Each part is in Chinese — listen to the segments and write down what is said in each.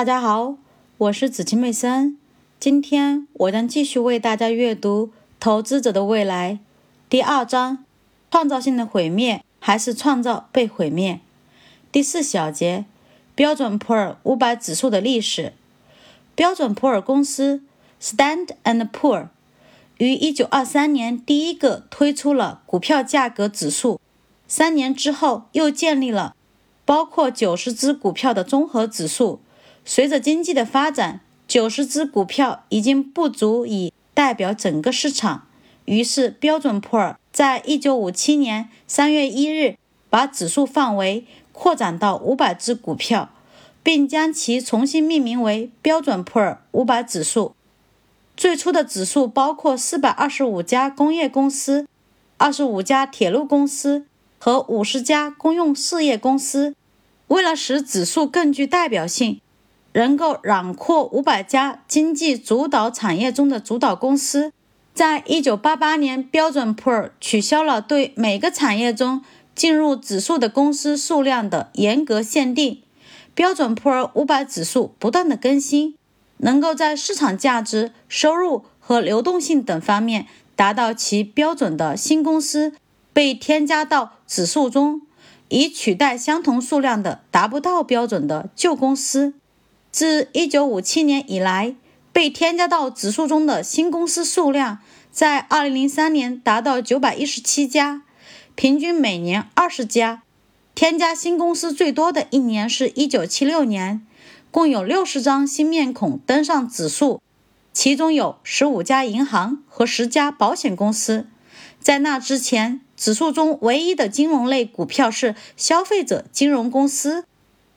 大家好，我是紫青妹森。今天我将继续为大家阅读《投资者的未来》第二章：创造性的毁灭还是创造被毁灭？第四小节：标准普尔五百指数的历史。标准普尔公司 （Stand and Poor） 于1923年第一个推出了股票价格指数，三年之后又建立了包括九十只股票的综合指数。随着经济的发展，九十只股票已经不足以代表整个市场，于是标准普尔在1957年3月1日把指数范围扩展到五百只股票，并将其重新命名为标准普尔五百指数。最初的指数包括425家工业公司、25家铁路公司和50家公用事业公司。为了使指数更具代表性，能够囊括五百家经济主导产业中的主导公司，在一九八八年，标准普尔取消了对每个产业中进入指数的公司数量的严格限定。标准普尔五百指数不断的更新，能够在市场价值、收入和流动性等方面达到其标准的新公司被添加到指数中，以取代相同数量的达不到标准的旧公司。自1957年以来，被添加到指数中的新公司数量在2003年达到917家，平均每年20家。添加新公司最多的一年是一976年，共有60张新面孔登上指数，其中有15家银行和10家保险公司。在那之前，指数中唯一的金融类股票是消费者金融公司，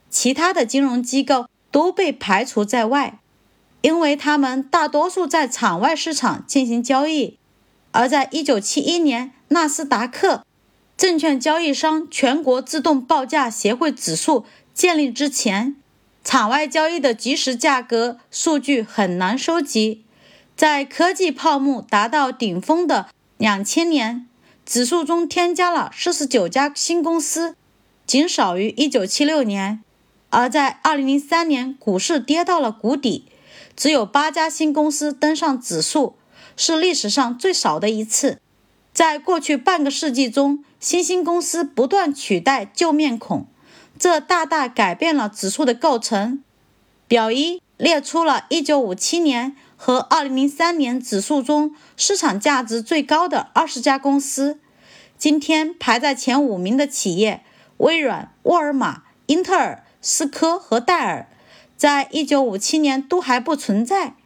其他的金融机构。都被排除在外，因为他们大多数在场外市场进行交易。而在1971年，纳斯达克证券交易商全国自动报价协会指数建立之前，场外交易的即时价格数据很难收集。在科技泡沫达到顶峰的2000年，指数中添加了49家新公司，仅少于1976年。而在2003年，股市跌到了谷底，只有八家新公司登上指数，是历史上最少的一次。在过去半个世纪中，新兴公司不断取代旧面孔，这大大改变了指数的构成。表一列出了1957年和2003年指数中市场价值最高的20家公司。今天排在前五名的企业，微软、沃尔玛、英特尔。思科和戴尔，在一九五七年都还不存在。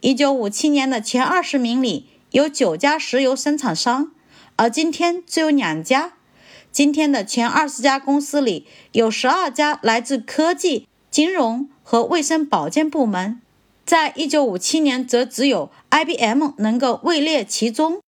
一九五七年的前二十名里有九家石油生产商，而今天只有两家。今天的前二十家公司里有十二家来自科技、金融和卫生保健部门，在一九五七年则只有 IBM 能够位列其中。